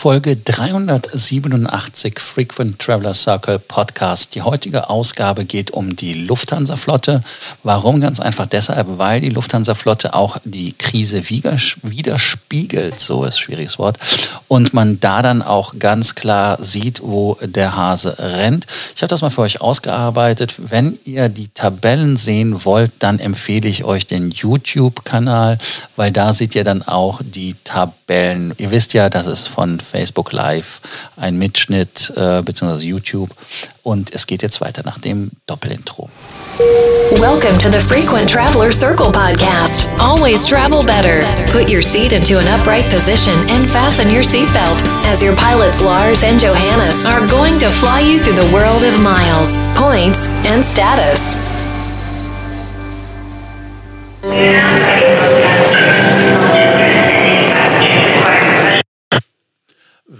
Folge 387 Frequent Traveler Circle Podcast. Die heutige Ausgabe geht um die Lufthansa-Flotte. Warum? Ganz einfach deshalb, weil die Lufthansa-Flotte auch die Krise widerspiegelt, so ist ein schwieriges Wort, und man da dann auch ganz klar sieht, wo der Hase rennt. Ich habe das mal für euch ausgearbeitet. Wenn ihr die Tabellen sehen wollt, dann empfehle ich euch den YouTube-Kanal, weil da seht ihr dann auch die Tabellen. Ihr wisst ja, das ist von Facebook Live, ein Mitschnitt äh, bzw. YouTube. Und es geht jetzt weiter nach dem Doppelintro. Welcome to the Frequent Traveler Circle podcast. Always travel better. Put your seat into an upright position and fasten your seatbelt as your pilots Lars and Johannes are going to fly you through the world of miles, points, and status.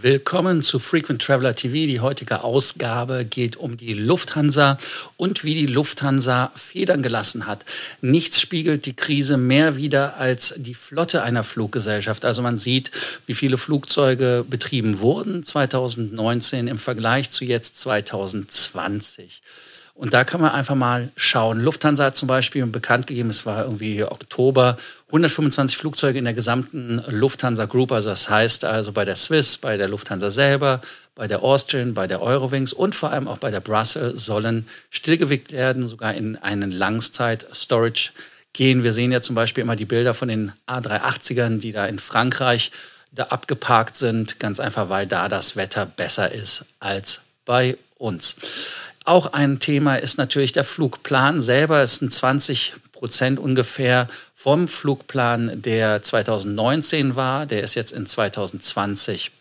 Willkommen zu Frequent Traveler TV. Die heutige Ausgabe geht um die Lufthansa und wie die Lufthansa Federn gelassen hat. Nichts spiegelt die Krise mehr wider als die Flotte einer Fluggesellschaft. Also man sieht, wie viele Flugzeuge betrieben wurden 2019 im Vergleich zu jetzt 2020. Und da kann man einfach mal schauen. Lufthansa hat zum Beispiel bekannt gegeben, es war irgendwie Oktober, 125 Flugzeuge in der gesamten Lufthansa Group. Also das heißt also bei der Swiss, bei der Lufthansa selber, bei der Austrian, bei der Eurowings und vor allem auch bei der Brussels sollen stillgewickt werden, sogar in einen Langzeit-Storage gehen. Wir sehen ja zum Beispiel immer die Bilder von den A380ern, die da in Frankreich da abgeparkt sind, ganz einfach, weil da das Wetter besser ist als bei uns. Auch ein Thema ist natürlich der Flugplan selber. Es sind 20 Prozent ungefähr vom Flugplan, der 2019 war. Der ist jetzt in 2020.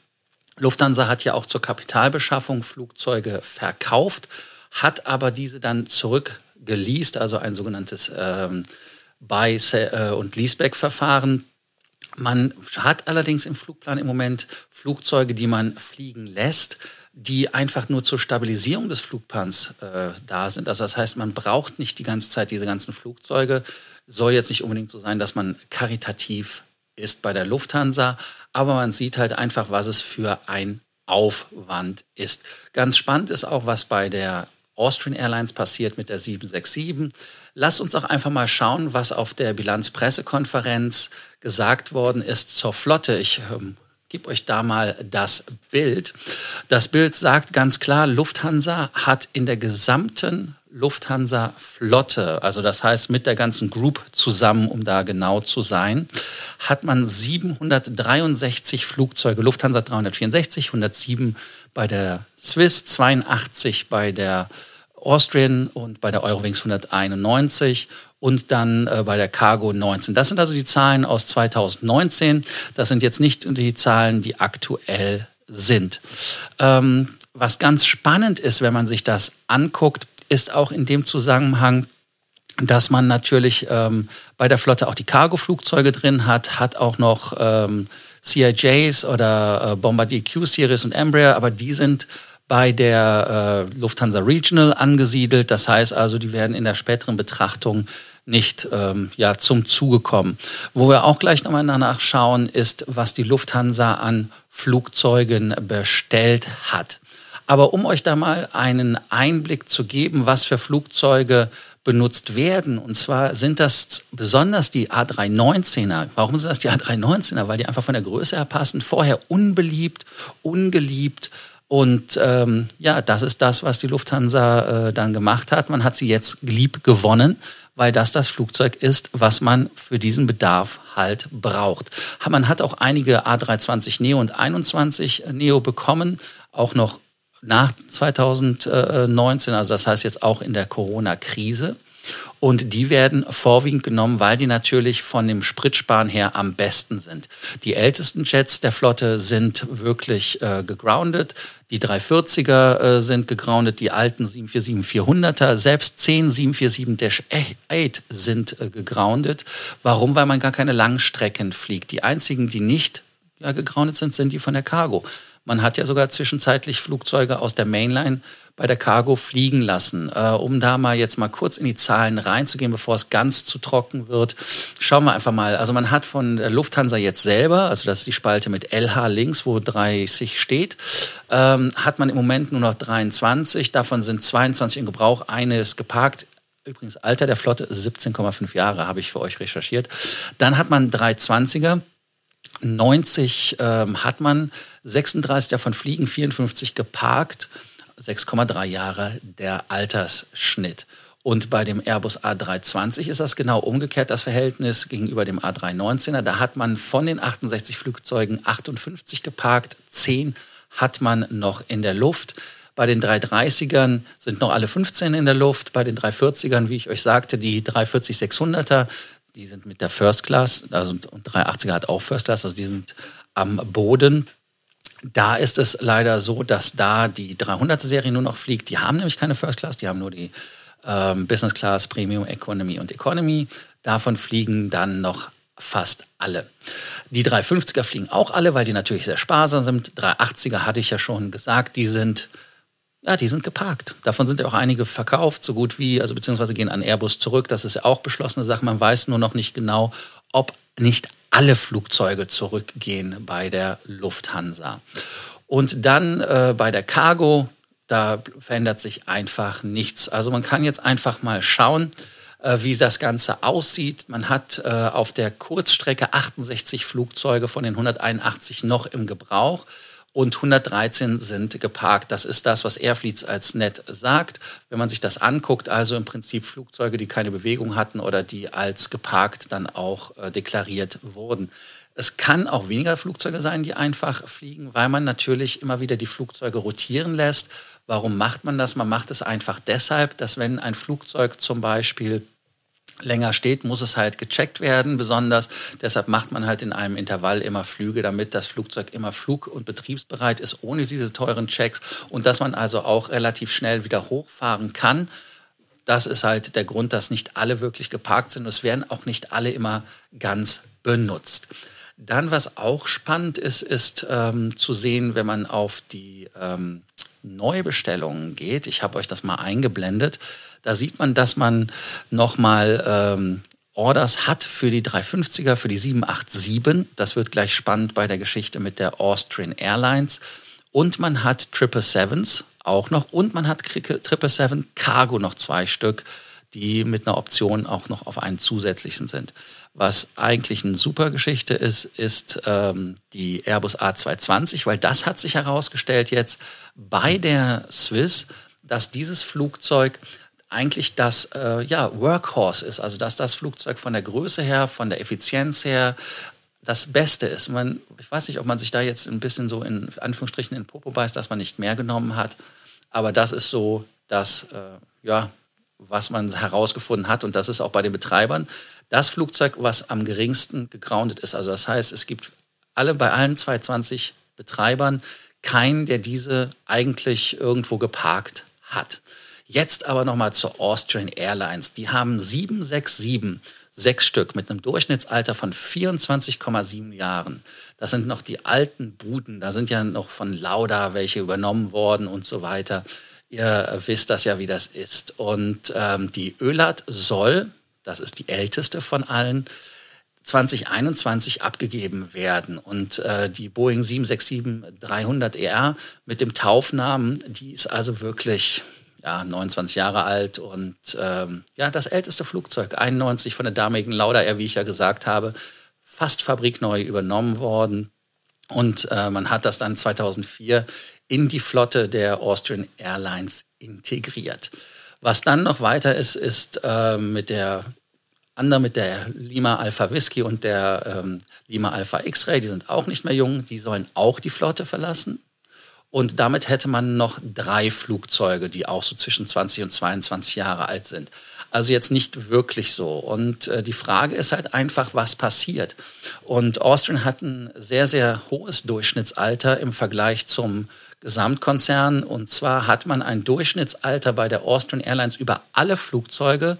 Lufthansa hat ja auch zur Kapitalbeschaffung Flugzeuge verkauft, hat aber diese dann zurückgeleast, also ein sogenanntes ähm, Buy- äh, und Leaseback-Verfahren. Man hat allerdings im Flugplan im Moment Flugzeuge, die man fliegen lässt die einfach nur zur Stabilisierung des Flugplans äh, da sind. Also das heißt, man braucht nicht die ganze Zeit diese ganzen Flugzeuge. Soll jetzt nicht unbedingt so sein, dass man karitativ ist bei der Lufthansa, aber man sieht halt einfach, was es für ein Aufwand ist. Ganz spannend ist auch, was bei der Austrian Airlines passiert mit der 767. Lasst uns auch einfach mal schauen, was auf der Bilanzpressekonferenz gesagt worden ist zur Flotte. Ich ähm, gebe euch da mal das Bild. Das Bild sagt ganz klar, Lufthansa hat in der gesamten Lufthansa-Flotte, also das heißt mit der ganzen Group zusammen, um da genau zu sein, hat man 763 Flugzeuge, Lufthansa 364, 107 bei der Swiss, 82 bei der Austrian und bei der Eurowings 191 und dann äh, bei der Cargo 19. Das sind also die Zahlen aus 2019. Das sind jetzt nicht die Zahlen, die aktuell sind. Ähm, was ganz spannend ist, wenn man sich das anguckt, ist auch in dem Zusammenhang, dass man natürlich ähm, bei der Flotte auch die Cargo-Flugzeuge drin hat, hat auch noch ähm, CIJs oder äh, Bombardier Q-Series und Embraer, aber die sind bei der äh, Lufthansa Regional angesiedelt. Das heißt also, die werden in der späteren Betrachtung nicht ähm, ja, zum Zuge kommen. Wo wir auch gleich nochmal nachschauen, ist, was die Lufthansa an Flugzeugen bestellt hat. Aber um euch da mal einen Einblick zu geben, was für Flugzeuge benutzt werden, und zwar sind das besonders die A319er. Warum sind das die A319er? Weil die einfach von der Größe her passen. Vorher unbeliebt, ungeliebt, und ähm, ja, das ist das, was die Lufthansa äh, dann gemacht hat. Man hat sie jetzt lieb gewonnen, weil das das Flugzeug ist, was man für diesen Bedarf halt braucht. Man hat auch einige A320 Neo und 21 Neo bekommen, auch noch nach 2019, also das heißt jetzt auch in der Corona-Krise. Und die werden vorwiegend genommen, weil die natürlich von dem Spritsparen her am besten sind. Die ältesten Jets der Flotte sind wirklich äh, gegroundet. Die 340er äh, sind gegroundet, die alten 747-400er, selbst 10 747-8 sind äh, gegroundet. Warum? Weil man gar keine Langstrecken fliegt. Die einzigen, die nicht ja, gegroundet sind, sind die von der Cargo. Man hat ja sogar zwischenzeitlich Flugzeuge aus der Mainline bei der Cargo fliegen lassen. Äh, um da mal jetzt mal kurz in die Zahlen reinzugehen, bevor es ganz zu trocken wird, schauen wir einfach mal. Also man hat von der Lufthansa jetzt selber, also das ist die Spalte mit LH links, wo 30 steht, ähm, hat man im Moment nur noch 23. Davon sind 22 in Gebrauch, eine ist geparkt. Übrigens, Alter der Flotte 17,5 Jahre, habe ich für euch recherchiert. Dann hat man 320er. 90 ähm, hat man, 36 davon fliegen, 54 geparkt. 6,3 Jahre der Altersschnitt. Und bei dem Airbus A320 ist das genau umgekehrt, das Verhältnis gegenüber dem A319er. Da hat man von den 68 Flugzeugen 58 geparkt, 10 hat man noch in der Luft. Bei den 330ern sind noch alle 15 in der Luft. Bei den 340ern, wie ich euch sagte, die 340-600er, die sind mit der First Class, also und 380er hat auch First Class, also die sind am Boden. Da ist es leider so, dass da die 300er-Serie nur noch fliegt. Die haben nämlich keine First Class, die haben nur die ähm, Business Class, Premium, Economy und Economy. Davon fliegen dann noch fast alle. Die 350er fliegen auch alle, weil die natürlich sehr sparsam sind. 380er hatte ich ja schon gesagt, die sind ja, die sind geparkt. Davon sind ja auch einige verkauft, so gut wie, also beziehungsweise gehen an Airbus zurück. Das ist ja auch beschlossene Sache. Man weiß nur noch nicht genau, ob nicht alle Flugzeuge zurückgehen bei der Lufthansa. Und dann äh, bei der Cargo, da verändert sich einfach nichts. Also man kann jetzt einfach mal schauen, äh, wie das Ganze aussieht. Man hat äh, auf der Kurzstrecke 68 Flugzeuge von den 181 noch im Gebrauch und 113 sind geparkt. Das ist das, was Airfleets als Net sagt. Wenn man sich das anguckt, also im Prinzip Flugzeuge, die keine Bewegung hatten oder die als geparkt dann auch äh, deklariert wurden. Es kann auch weniger Flugzeuge sein, die einfach fliegen, weil man natürlich immer wieder die Flugzeuge rotieren lässt. Warum macht man das? Man macht es einfach deshalb, dass wenn ein Flugzeug zum Beispiel länger steht, muss es halt gecheckt werden, besonders. Deshalb macht man halt in einem Intervall immer Flüge, damit das Flugzeug immer flug- und betriebsbereit ist, ohne diese teuren Checks und dass man also auch relativ schnell wieder hochfahren kann. Das ist halt der Grund, dass nicht alle wirklich geparkt sind. Es werden auch nicht alle immer ganz benutzt. Dann, was auch spannend ist, ist ähm, zu sehen, wenn man auf die ähm, Neubestellungen geht. Ich habe euch das mal eingeblendet. Da sieht man, dass man nochmal ähm, Orders hat für die 350er, für die 787. Das wird gleich spannend bei der Geschichte mit der Austrian Airlines. Und man hat Triple Sevens auch noch. Und man hat Triple Seven Cargo noch zwei Stück, die mit einer Option auch noch auf einen zusätzlichen sind. Was eigentlich eine super Geschichte ist, ist ähm, die Airbus A220, weil das hat sich herausgestellt jetzt bei der Swiss, dass dieses Flugzeug eigentlich das äh, ja, Workhorse ist, also dass das Flugzeug von der Größe her, von der Effizienz her das Beste ist. Man, ich weiß nicht, ob man sich da jetzt ein bisschen so in Anführungsstrichen in Popo beißt, dass man nicht mehr genommen hat, aber das ist so das, äh, ja, was man herausgefunden hat und das ist auch bei den Betreibern das Flugzeug, was am geringsten gegroundet ist. Also das heißt, es gibt alle bei allen 220 Betreibern keinen, der diese eigentlich irgendwo geparkt hat. Jetzt aber nochmal zur Austrian Airlines. Die haben 767, sechs Stück mit einem Durchschnittsalter von 24,7 Jahren. Das sind noch die alten Buden. Da sind ja noch von Lauda welche übernommen worden und so weiter. Ihr wisst das ja, wie das ist. Und ähm, die Ölat soll, das ist die älteste von allen, 2021 abgegeben werden. Und äh, die Boeing 767-300ER mit dem Taufnamen, die ist also wirklich ja, 29 Jahre alt und ähm, ja, das älteste Flugzeug, 91 von der damaligen Lauda Air, wie ich ja gesagt habe, fast fabrikneu übernommen worden. Und äh, man hat das dann 2004 in die Flotte der Austrian Airlines integriert. Was dann noch weiter ist, ist äh, mit der andere mit der Lima Alpha Whisky und der ähm, Lima Alpha X-Ray, die sind auch nicht mehr jung, die sollen auch die Flotte verlassen. Und damit hätte man noch drei Flugzeuge, die auch so zwischen 20 und 22 Jahre alt sind. Also jetzt nicht wirklich so. Und äh, die Frage ist halt einfach, was passiert. Und Austrian hat ein sehr, sehr hohes Durchschnittsalter im Vergleich zum Gesamtkonzern. Und zwar hat man ein Durchschnittsalter bei der Austrian Airlines über alle Flugzeuge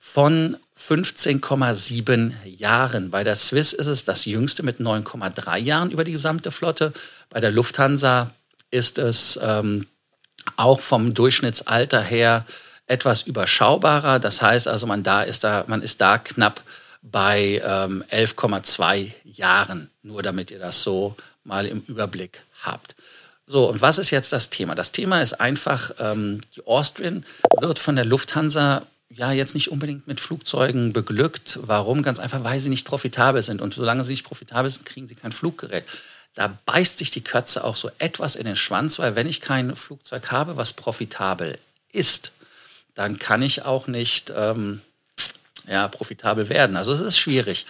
von 15,7 Jahren. Bei der Swiss ist es das jüngste mit 9,3 Jahren über die gesamte Flotte. Bei der Lufthansa ist es ähm, auch vom Durchschnittsalter her etwas überschaubarer. Das heißt also, man, da ist, da, man ist da knapp bei ähm, 11,2 Jahren, nur damit ihr das so mal im Überblick habt. So, und was ist jetzt das Thema? Das Thema ist einfach, ähm, die Austrian wird von der Lufthansa ja jetzt nicht unbedingt mit Flugzeugen beglückt. Warum? Ganz einfach, weil sie nicht profitabel sind. Und solange sie nicht profitabel sind, kriegen sie kein Fluggerät. Da beißt sich die Katze auch so etwas in den Schwanz, weil wenn ich kein Flugzeug habe, was profitabel ist, dann kann ich auch nicht ähm, ja, profitabel werden. Also es ist schwierig.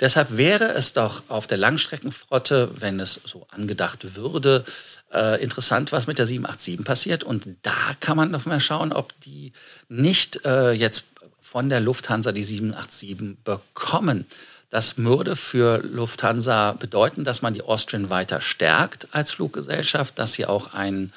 Deshalb wäre es doch auf der Langstreckenflotte, wenn es so angedacht würde, äh, interessant, was mit der 787 passiert. Und da kann man noch mal schauen, ob die nicht äh, jetzt von der Lufthansa die 787 bekommen. Das würde für Lufthansa bedeuten, dass man die Austrian weiter stärkt als Fluggesellschaft, dass sie auch ein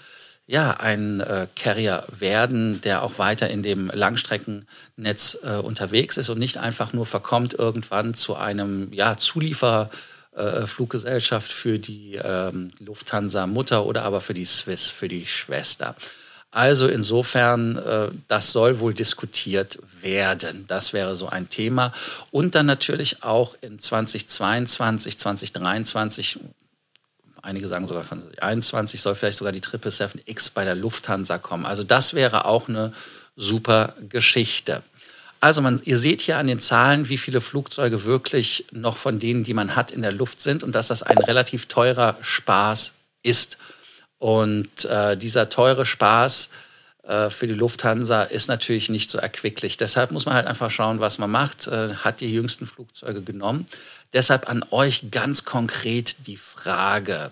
ja, ein äh, Carrier werden, der auch weiter in dem Langstreckennetz äh, unterwegs ist und nicht einfach nur verkommt irgendwann zu einem ja, Zulieferfluggesellschaft äh, für die ähm, Lufthansa Mutter oder aber für die Swiss, für die Schwester. Also insofern, äh, das soll wohl diskutiert werden. Das wäre so ein Thema. Und dann natürlich auch in 2022, 2023 einige sagen sogar von 21 soll vielleicht sogar die 777X bei der Lufthansa kommen. Also das wäre auch eine super Geschichte. Also man, ihr seht hier an den Zahlen, wie viele Flugzeuge wirklich noch von denen, die man hat, in der Luft sind und dass das ein relativ teurer Spaß ist. Und äh, dieser teure Spaß äh, für die Lufthansa ist natürlich nicht so erquicklich. Deshalb muss man halt einfach schauen, was man macht. Äh, hat die jüngsten Flugzeuge genommen. Deshalb an euch ganz konkret die Frage.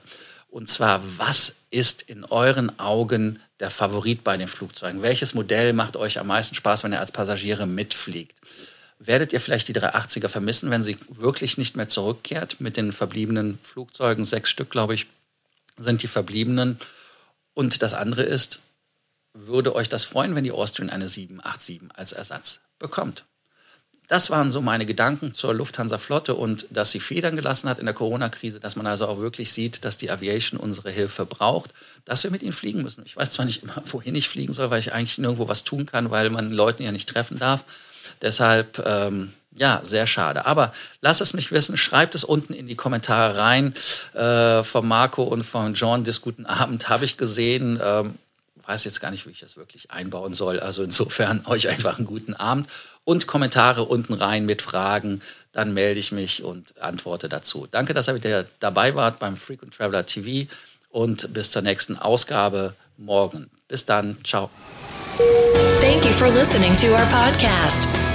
Und zwar, was ist in euren Augen der Favorit bei den Flugzeugen? Welches Modell macht euch am meisten Spaß, wenn ihr als Passagiere mitfliegt? Werdet ihr vielleicht die 380er vermissen, wenn sie wirklich nicht mehr zurückkehrt mit den verbliebenen Flugzeugen? Sechs Stück, glaube ich, sind die verbliebenen. Und das andere ist, würde euch das freuen, wenn die Austrian eine 787 als Ersatz bekommt? das waren so meine Gedanken zur Lufthansa-Flotte und dass sie Federn gelassen hat in der Corona-Krise, dass man also auch wirklich sieht, dass die Aviation unsere Hilfe braucht, dass wir mit ihnen fliegen müssen. Ich weiß zwar nicht immer, wohin ich fliegen soll, weil ich eigentlich nirgendwo was tun kann, weil man Leuten ja nicht treffen darf. Deshalb, ähm, ja, sehr schade. Aber lasst es mich wissen, schreibt es unten in die Kommentare rein. Äh, von Marco und von John, das guten Abend habe ich gesehen. Ähm, weiß jetzt gar nicht, wie ich das wirklich einbauen soll. Also insofern euch einfach einen guten Abend und Kommentare unten rein mit Fragen. Dann melde ich mich und antworte dazu. Danke, dass ihr wieder dabei wart beim Frequent Traveler TV und bis zur nächsten Ausgabe morgen. Bis dann. Ciao. Thank you for listening to our podcast,